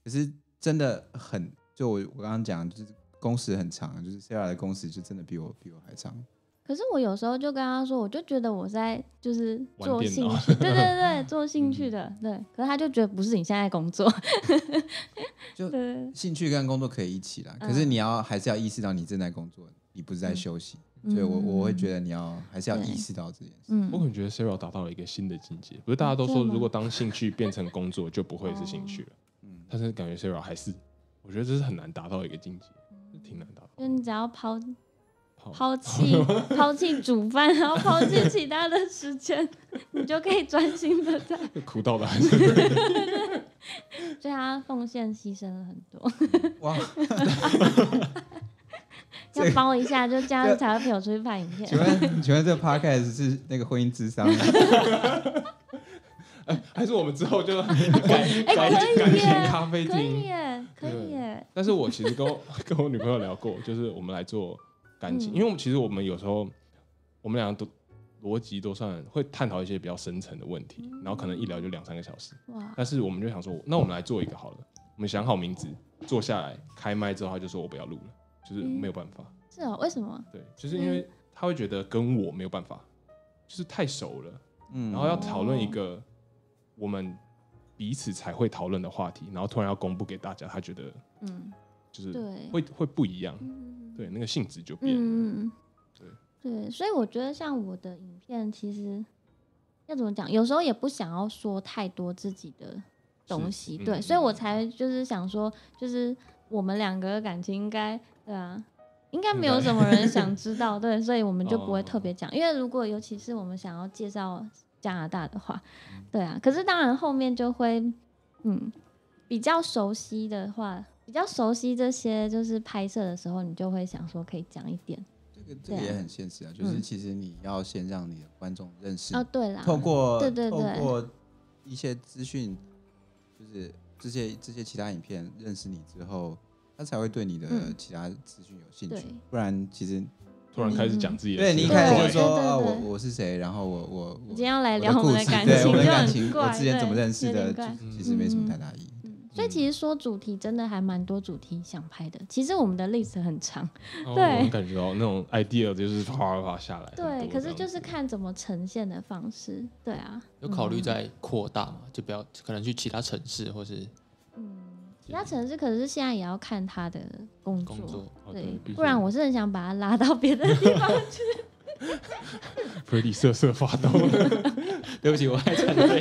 可是真的很，就我我刚刚讲，就是工时很长，就是 Sarah 的工时就真的比我比我还长。可是我有时候就跟他说，我就觉得我在就是做兴趣，对对 对，做兴趣的，对。可是他就觉得不是你现在工作，就对，兴趣跟工作可以一起啦，嗯可是你要还是要意识到你正在工作，你不是在休息。所以我我会觉得你要还是要意识到这件事。嗯我可能觉得 Sarah 达到了一个新的境界，不是大家都说，如果当兴趣变成工作，就不会是兴趣了。嗯，但是感觉 Sarah 还是，我觉得这是很难达到一个境界，是挺难达到的。就你只要抛好抛弃 抛弃煮饭，然后抛弃其他的时间，你就可以专心的在，苦到的还是对他奉献牺牲了很多。哇，要包一下，就这样才会陪我出去拍影片请。问，请问这个 podcast 是那个婚姻智商吗？还是我们之后就改，改可以感情耶，咖啡厅可以厅？耶，可以耶。但是我其实跟我跟我女朋友聊过，就是我们来做感情，嗯。因为我们其实我们有时候我们两个都逻辑都算会探讨一些比较深层的问题，嗯。然后可能一聊就两三个小时。哇，但是我们就想说，那我们来做一个好了，我们想好名字，坐下来开麦之后，他就说我不要录了，就是没有办法。是哦，为什么？对，就是因为他会觉得跟我没有办法，就是太熟了，嗯。然后要讨论一个我们彼此才会讨论的话题，然后突然要公布给大家，他觉得嗯，就是对，会会不一样，嗯对，那个性质就变了。嗯，对对，所以我觉得像我的影片，其实要怎么讲，有时候也不想要说太多自己的东西，对，所以我才就是想说，就是我们两个的感情应该，对啊。应该没有什么人想 知道，对，所以我们就不会特别讲。因为如果尤其是我们想要介绍加拿大的话，对啊。可是当然后面就会，嗯，比较熟悉的话，比较熟悉这些就是拍摄的时候，你就会想说可以讲一点。这个这个也很现实啊，就是其实你要先让你的观众认识哦，对啦，透过对对对透过一些资讯，就是这些这些其他影片认识你之后，他才会对你的嗯其他资讯有兴趣。对不然其实突然开始讲自己的事，对你一开始就说我我是谁，然后我我我今天要来聊我们故事的感情，对我们的感情，我之前怎么认识的，其实没什么太大意义。嗯，所以其实说主题真的还蛮多主题想拍的。其实我们的 list 很长，哦对我能感觉到那种 idea 就是啪啪啪下来对，可是就是看怎么呈现的方式，对啊，有考虑在扩大嘛？就不要可能去其他城市或是嗯，其他城市可是现在也要看他的工作，工作。对不然我是很想把他拉到别的地方去。Freddy 瑟瑟发抖。对不起，我还站这里。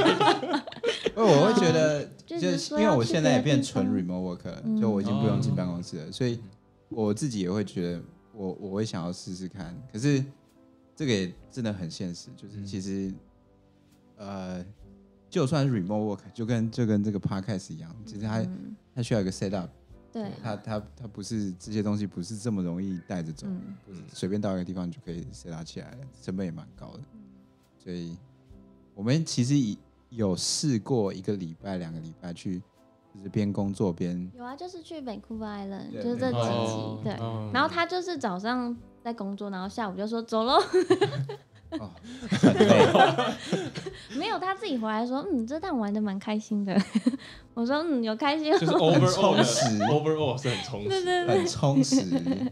因为我会觉得，就就是因为我现在也变纯 remote work 就我已经不用进哦办公室了，所以我自己也会觉得我我会想要试试看。可是这个也真的很现实，就是嗯其实呃，就算是 remote work，就跟就跟这个 podcast 一样，其实它嗯它需要一个 set up，对，它它它不是这些东西不是这么容易带着走，嗯不是随便到一个地方就可以 set up 起来了，成本也蛮高的。所以我们其实有试过一个礼拜、两个礼拜去，就是边工作边有啊，就是去 Vancouver Island，就是这几哦集，对。嗯然后他就是早上在工作，然后下午就说走喽。哦，很累。没有，他自己回来说，嗯，这趟玩的蛮开心的。我说，嗯，有开心哦。就是 overall 的充实 overall 是很充实，对对对，很充实，对，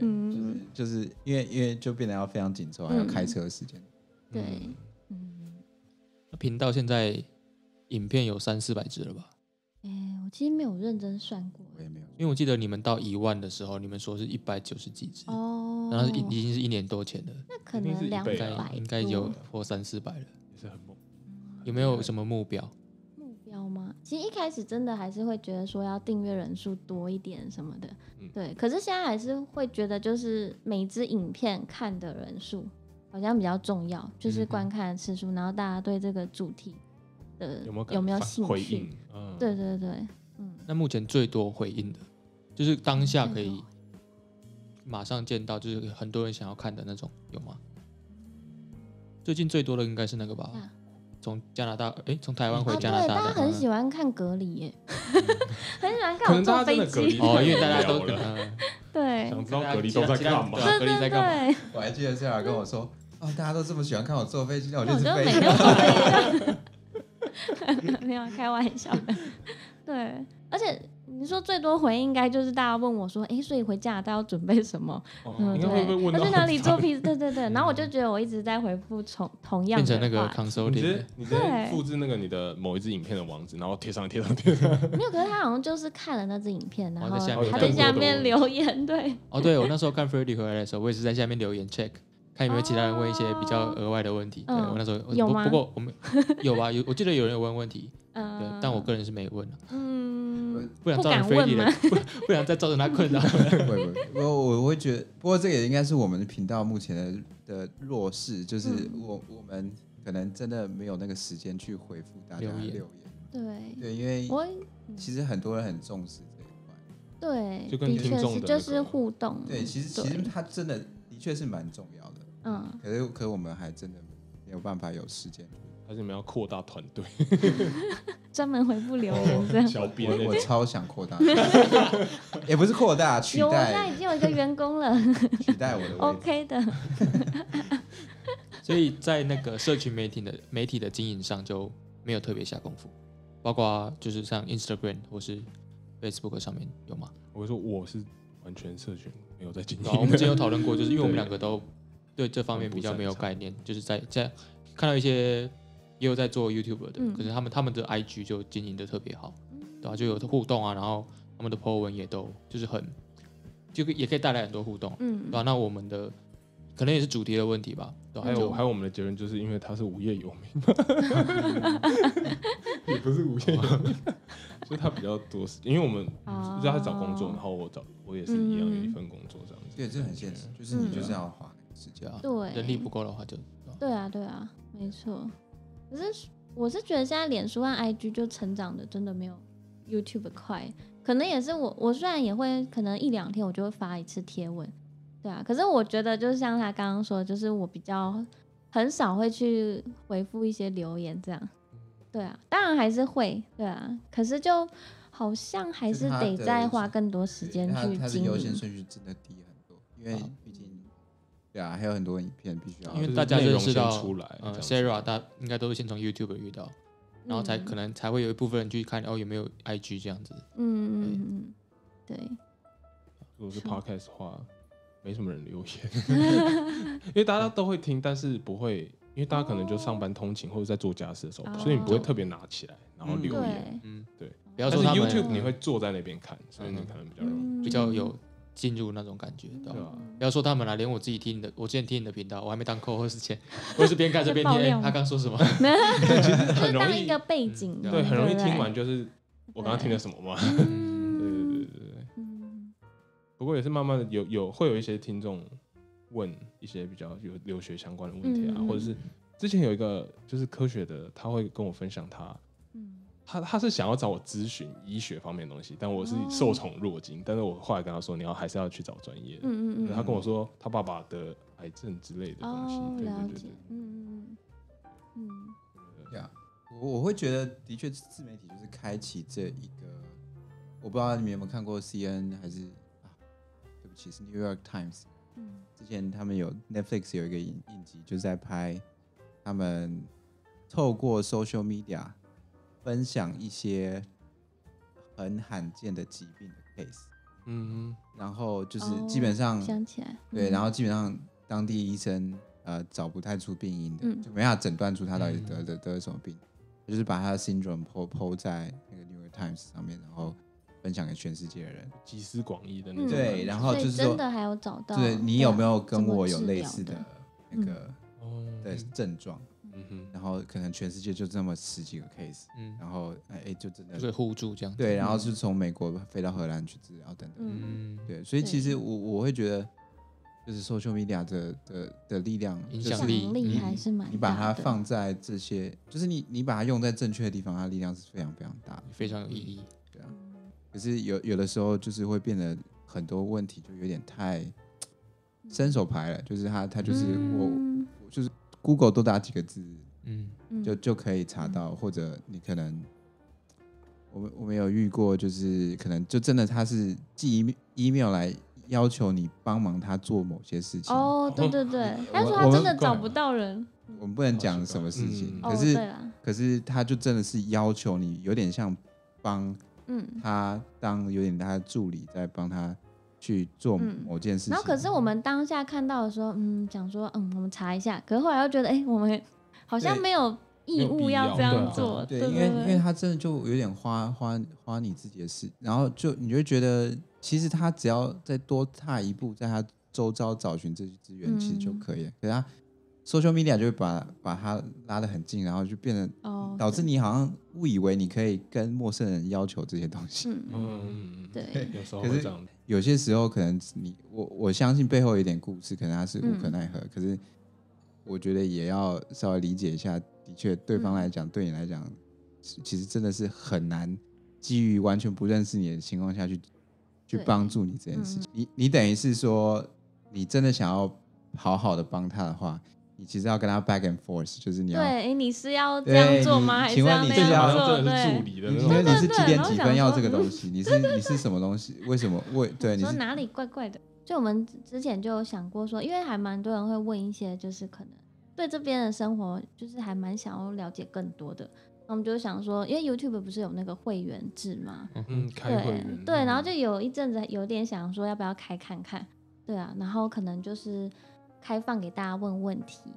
嗯，就是就是因为因为就变得要非常紧凑，还有开车的时间。对嗯，嗯，那频道现在影片有三四百支了吧？哎，我其实没有认真算过。我也没有，因为我记得你们到一万的时候，你们说是一百九十几支，哦，然后已已经是一年多前了，那可能两百应该有破三四百了。也是很猛。有没有什么目标？目标吗？其实一开始真的还是会觉得说要订阅人数多一点什么的，嗯对。可是现在还是会觉得，就是每支影片看的人数好像比较重要，就是观看的次数，然后大家对这个主题的有没有有没有兴趣回应？？嗯，对对对，嗯，那目前最多回应的，就是当下可以马上见到，就是很多人想要看的那种，有吗？最近最多的应该是那个吧啊，从加拿大，哎，从台湾回加拿大的。大家很喜欢看隔离耶，很喜欢看我坐飞的隔离 机，哦，因为大家都太无聊了嗯。对。想知道隔离都在干嘛？隔离在干嘛？我还记得 Sarah 跟我说，哦，大家都这么喜欢看我坐飞机，那我就是飞没有开玩笑的，对，而且你说最多回应应该就是大家问我说，哎，所以回加拿大要准备什么？哦嗯，应该会被问到要去哪里做披萨？对对对，然后我就觉得我一直在回复同同样的变成那个话题 consulting 你直接复制那个你的某一支影片的网址，然后贴上贴上贴上。没有，可是他好像就是看了那支影片，然后哦在下面他在下面留言，对，哦，对我那 时候看 f r e d d y 回来的时候，我也是在下面留言 check，看有没有其他人问一些比较额外的问题。对嗯我那时候有吗不不过我们有吧，有我记得有人有问问题，对嗯，，但我个人是没问啊，嗯，不想 e 问的，？不 不想再造成他困扰。会不？我我会觉得，不过这个也应该是我们频道目前的的弱势，就是嗯我我们可能真的没有那个时间去回复大家的留言留言。对，对，因为我其实很多人很重视这一块，对，就跟听众的那就是互动。对，其实其实他真的的确是蛮重要的，嗯，可是可是我们还真的没有办法有时间。还是你们要扩大团队？专门回复留言这样。小编我我超想扩大，也不是扩大，取有，我现在代已经有一个员工了取代我的位置。，OK 的。所以在那个社群媒体的媒体的经营上就没有特别下功夫，包括就是像 Instagram 或是 Facebook 上面有吗？我会说我是完全社群没有在经然后我营们之前有讨论过，就是因为我们对两个都对这方面比较没有概念，就是在在看到一些也有在做 YouTube 的，嗯。可是他们他们的 IG 就经营的特别好，对吧、就有互动啊，然后他们的 po 文也都就是很就也可以带来很多互动，嗯。对吧、那我们的可能也是主题的问题吧，还有还有我们的结论就是因为他是无业游民，也不是无业游民，所 以他比较多时，因为我们哦。就是他找工作，然后我找我也是一样有一嗯份工作这样子。对，这很现实，就是你就是要花那个时间。对人力不够的话就对啊，对啊，没错。可是我是觉得现在脸书和 IG 就成长的真的没有 YouTube 快，可能也是我我虽然也会可能一两天我就会发一次贴文，对啊，可是我觉得就是像他刚刚说的，就是我比较很少会去回复一些留言这样，对啊，当然还是会，对啊，可是就好像还是得再花更多时间去经营，优先顺序真的低很多，因为啊。毕竟，对啊，还有很多影片必须要，因为大家内容先认识到出来，Sarah 大应该都是先从 YouTube 遇到，然后才嗯可能才会有一部分人去看哦有没有 IG 这样子。嗯嗯嗯，对，如果是是 podcast 的话，没什么人留言，因为大家都会听，但是不会，因为大家可能就上班通勤或者在做家事的时候，哦所以你不会特别拿起来然后嗯留言。嗯，对。不要但是说 YouTube 你会坐在那边看，所以你嗯可能比较容易。嗯比较有进入那种感觉，对吧不要说他们啦，连我自己听你的，我之前听你的频道，我还没当扣或是前，我是边看着边听，他刚说什么？就是很容易当一个背景，嗯对，很容易不听完就是我刚刚听了什么嘛。对对嗯对对。不过也是慢慢的有有会有一些听众问一些比较有留学相关的问题啊，嗯或者是之前有一个就是科学的，他会跟我分享他嗯他他是想要找我咨询医学方面的东西，但我是哦。受宠若惊，但是我后来跟他说你要还是要去找专业的，嗯嗯嗯，他跟我说他爸爸得癌症之类的东西，哦，对了解对。对对，嗯嗯。嗯呀，我我会觉得的确自媒体就是开启这一个，我不知道你们有没有看过 CNN 还是啊，对不起是 New York Times，嗯。之前他们有 Netflix 有一个影影集，就是在拍他们透过 social media 分享一些很罕见的疾病的 case，嗯然后就是哦基本上、想起来，对，嗯。然后基本上当地医生呃找不太出病因的，嗯。就没法诊断出他到底嗯。得的得了什么病，就是把他的 syndrome po po 在那个 New York Times 上面，然后分享给全世界的人。集思广益的那嗯种，对然后就是说真的还有找到，对你有没有跟我有类似的的那个哦，的症状？嗯哼，然后可能全世界就这么十几个 case，嗯，然后哎哎就真的就可以互助这样子。对，然后是从美国飞到荷兰去治疗等等。嗯。嗯，对，所以其实我我会觉得，就是 social media 的的的力量，影响力。还是蛮你把它放在这些，就是你你把它用在正确的地方，它力量是非常非常大的。非常有意义。对啊。可是有有的时候就是会变得很多问题就有点太伸手牌了，就是他他就是我嗯。我就是 Google 多打几个字嗯，嗯。就就可以查到，或者你可能我们我们有遇过，就是可能就真的他是寄 email email 来要求你帮忙他做某些事情，哦，对对对，他说他真的找不到人，我们不能讲什么事情，可是、可是他就真的是要求你，有点像帮嗯。他当有点他的助理，在帮他去做嗯某件事情。然后可是我们当下看到的时候，嗯，想说，嗯，我们查一下。可是后来又觉得，哎、我们好像没有义务要这样做。对，对因为因为他真的就有点花花花你自己的事，然后就你就会觉得，其实他只要再多踏一步，在他周遭找寻这些资源，其实就嗯可以了。可是他 social media 就会把把他拉得很近，然后就变得哦，导致，你好像误以为你可以跟陌生人要求这些东西。嗯，嗯嗯嗯，对，有时候可是会这样，有些时候可能你我我相信背后有一点故事，可能他是无可嗯奈何，可是我觉得也要稍微理解一下，的确对方嗯来讲，对你来讲，其其实真的是很难基于完全不认识你的情况下去去帮助你这件事嗯。情。你你等于是说，你真的想要好好的帮他的话，你其实要跟他 back and forth，就是你对，要。诶你是要这样做吗？还是请问要那你是要样做？好像真的是助对。理的那种感觉。你是几点几分要这个东西？你是你是什么东西？为什么？为对你说哪里怪怪的。就我们之前就有想过说，因为还蛮多人会问一些，就是可能对这边的生活，就是还蛮想要了解更多的。那我们就想说，因为 YouTube 不是有那个会员制吗？嗯，开会对员对，然后就有一阵子有点想说要不要开看看，对啊，然后可能就是开放给大家问问题，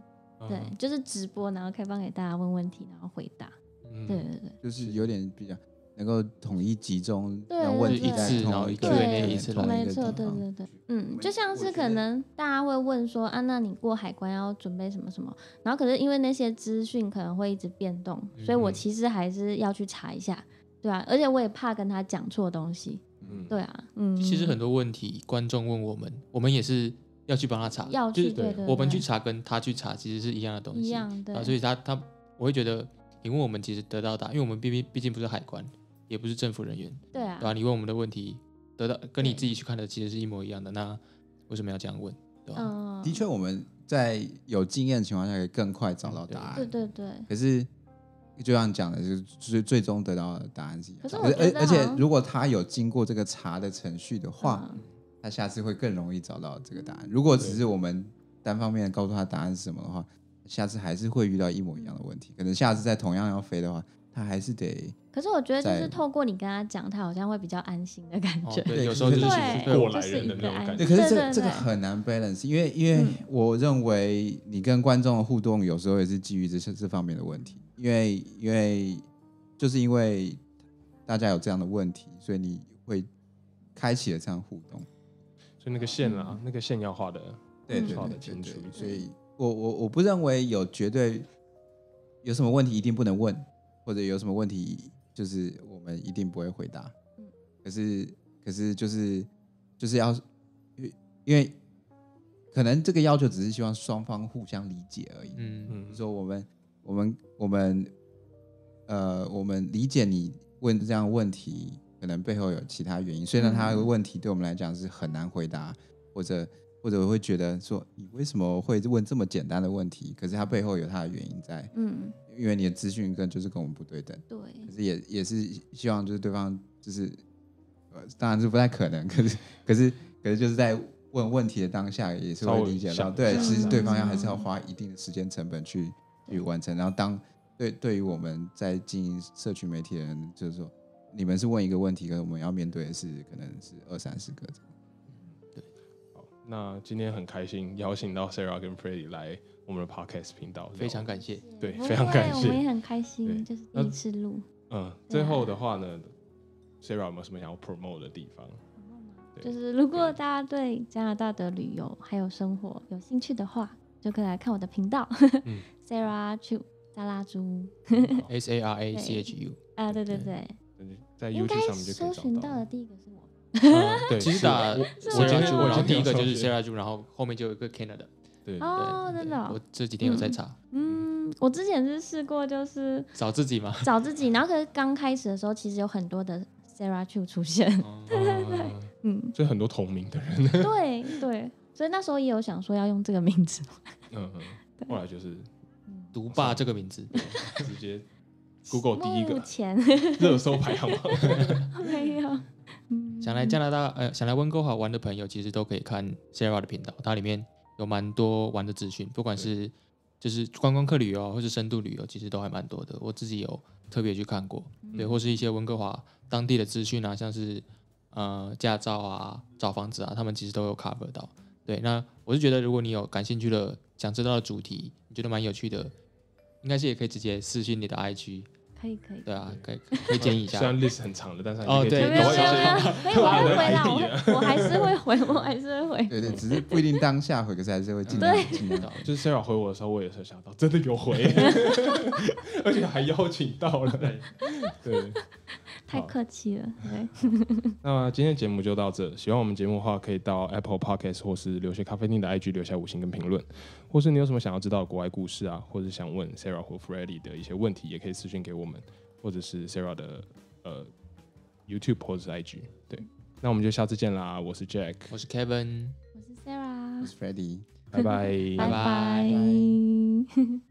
对，嗯就是直播，然后开放给大家问问题，然后回答，嗯。对对对。就是有点比较能够统一集中，对让问题在一次然后同一个对对一次没错，对对对，嗯，就像是可能大家会问说啊，那你过海关要准备什么什么？然后可是因为那些资讯可能会一直变动，所以我嗯其实还是要去查一下，对啊，而且我也怕跟他讲错东西，嗯。对啊，嗯，其实很多问题，观众问我们，我们也是要去帮他查，要就是去对对，对我们去查跟他去查其实是一样的东西，一样的啊，，所以他他我会觉得你问我们其实得到答案，因为我们毕竟毕竟不是海关，也不是政府人员，对啊对，吧、你问我们的问题得到跟你自己去看的其实是一模一样的，那为什么要这样问？对吧、嗯，的确，我们在有经验的情况下，可以更快找到答案。对对对，可是就像你讲的，就是最最终得到的答案是一样的。可是而而且如果他有经过这个查的程序的话，嗯他下次会更容易找到这个答案。如果只是我们单方面告诉他答案是什么的话，下次还是会遇到一模一样的问题。可能下次再同样要飞的话，他还是得可是我觉得就是透过你跟他讲，他好像会比较安心的感觉，哦，对，有时候就是过来就是人的那种感觉对，。可是这对对这个很难 balance，因为因为嗯我认为你跟观众的互动有时候也是基于这些这方面的问题，因为因为就是因为大家有这样的问题，所以你会开启了这样互动。所以那个线啊，那个线要画的，对对对清楚，所以我我我不认为有绝对有什么问题一定不能问，或者有什么问题就是我们一定不会回答。嗯。可是可是就是就是要因为因为可能这个要求只是希望双方互相理解而已。嗯嗯。比如说我们我们我们呃，我们理解你问这样的问题，可能背后有其他原因。虽然他的问题对我们来讲是很难回答，或者或者会觉得说你为什么会问这么简单的问题？可是他背后有他的原因在，嗯，因为你的资讯跟就是跟我们不对等。对，可是也也是希望就是对方就是呃，当然是不太可能，可是可是可是就是在问问题的当下也是会理解到，对，其实对方要嗯还是要花一定的时间成本去去完成，然后当对对于我们在经营社区媒体的人，就是说你们是问一个问题，跟我们要面对的是可能是二三十个这样。好，那今天很开心邀请到 Sarah 跟 Freddie 来我们的 Podcast 频道，非常感谢。对非常感谢。我们也很开心，就是第一次录，嗯，最后的话呢，Sarah 有没有什么想要 promote 的地方？就是如果大家对加拿大的旅游还有生活有兴趣的话，就可以来看我的频道。嗯，Sarah Chu 沙拉猪 S A R A C H U，啊，对对对，在应 YouTube 上面就可以搜寻找到。到的第一个是我，嗯 对，其实是打我我今 Sarah 天 Ju，我然后今天第一个就是 Sarah Ju，然后后面就有一个 Canada。对哦，真的哦我，这几天有在查，嗯，我之前是试过，就是找自己嘛？找自己，然后可是刚开始的时候，其实有很多的 Sarah Chu 出现，哦。嗯嗯，所以很多同名的人，对对，所以那时候也有想说要用这个名字，嗯嗯，后来就是独霸这个名字，直接 Google 第一目个前热搜排行榜。没有，嗯想来加拿大呃想来温哥华玩的朋友，其实都可以看 Sarah 的频道，它里面有蛮多玩的资讯，不管是就是观光客旅游啊或是深度旅游，其实都还蛮多的。我自己有特别去看过，对，或是一些温哥华当地的资讯啊，像是呃驾照啊、找房子啊，他们其实都有 cover 到。对，那我是觉得如果你有感兴趣的、想知道的主题，你觉得蛮有趣的，应该是也可以直接私信你的 IG，可以可以，对啊，可以可以。建议一下。虽。然 list 很长的，但是哦对没有没有没有，我会回啦，我，我还是会回，我还是会。回。对对，只是不一定当下回，可是还是会尽量尽量。就是 Sarah 回我的时候，我也是想到真的有回，而且还邀请到了。对，太客气了，那么今天的节目就到这。喜欢我们节目的话，可以到 Apple Podcast 或是留学咖啡厅的 IG 留下五星跟评论，或是你有什么想要知道的国外故事啊，或者想问 Sarah 或 Freddie 的一些问题，也可以私信给我们，或者是 Sarah 的呃 YouTube 或者是 IG。对，那我们就下次见啦，我是 Jack，我是 Kevin，我是 Sarah，我是 Freddy。拜拜。拜拜。